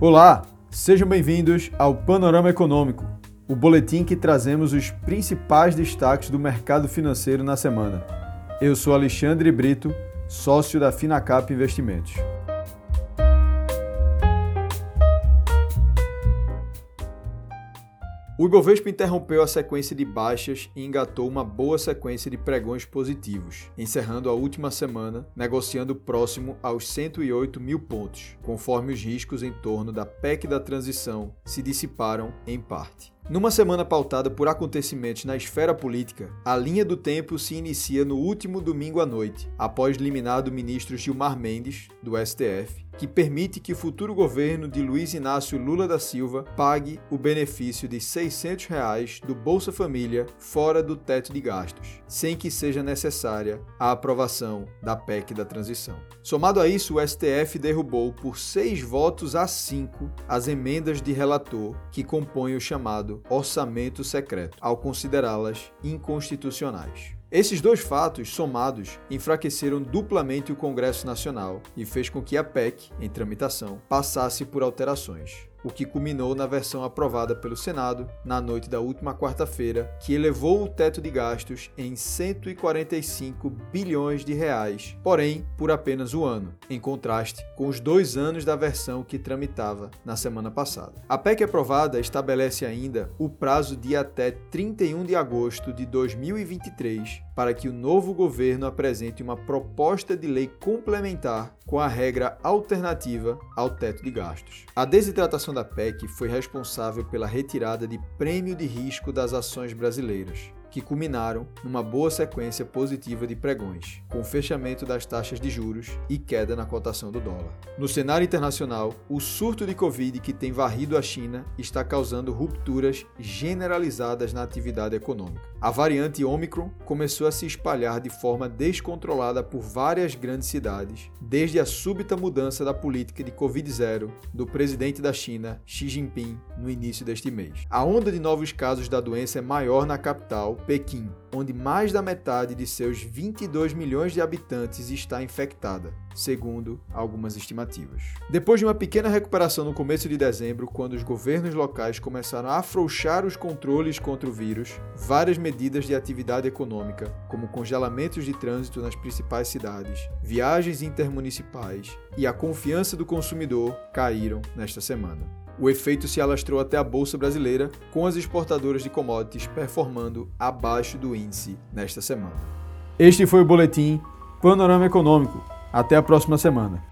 Olá, sejam bem-vindos ao Panorama Econômico, o boletim que trazemos os principais destaques do mercado financeiro na semana. Eu sou Alexandre Brito, sócio da Finacap Investimentos. O Ibovespa interrompeu a sequência de baixas e engatou uma boa sequência de pregões positivos, encerrando a última semana negociando próximo aos 108 mil pontos, conforme os riscos em torno da PEC da transição se dissiparam em parte. Numa semana pautada por acontecimentos na esfera política, a linha do tempo se inicia no último domingo à noite, após liminar do ministro Gilmar Mendes, do STF, que permite que o futuro governo de Luiz Inácio Lula da Silva pague o benefício de 600 reais do Bolsa Família fora do teto de gastos, sem que seja necessária a aprovação da PEC da transição. Somado a isso, o STF derrubou por seis votos a cinco as emendas de relator que compõem o chamado orçamento secreto, ao considerá-las inconstitucionais. Esses dois fatos, somados, enfraqueceram duplamente o Congresso Nacional e fez com que a PEC, em tramitação, passasse por alterações o que culminou na versão aprovada pelo Senado na noite da última quarta-feira, que elevou o teto de gastos em 145 bilhões de reais, porém por apenas um ano, em contraste com os dois anos da versão que tramitava na semana passada. A PEC aprovada estabelece ainda o prazo de até 31 de agosto de 2023 para que o novo governo apresente uma proposta de lei complementar com a regra alternativa ao teto de gastos. A desidratação da PEC foi responsável pela retirada de prêmio de risco das ações brasileiras que culminaram numa boa sequência positiva de pregões, com fechamento das taxas de juros e queda na cotação do dólar. No cenário internacional, o surto de Covid que tem varrido a China está causando rupturas generalizadas na atividade econômica. A variante Omicron começou a se espalhar de forma descontrolada por várias grandes cidades, desde a súbita mudança da política de Covid-0 do presidente da China, Xi Jinping, no início deste mês. A onda de novos casos da doença é maior na capital, Pequim, onde mais da metade de seus 22 milhões de habitantes está infectada, segundo algumas estimativas. Depois de uma pequena recuperação no começo de dezembro, quando os governos locais começaram a afrouxar os controles contra o vírus, várias medidas de atividade econômica, como congelamentos de trânsito nas principais cidades, viagens intermunicipais e a confiança do consumidor caíram nesta semana. O efeito se alastrou até a bolsa brasileira, com as exportadoras de commodities performando abaixo do índice nesta semana. Este foi o boletim Panorama Econômico. Até a próxima semana.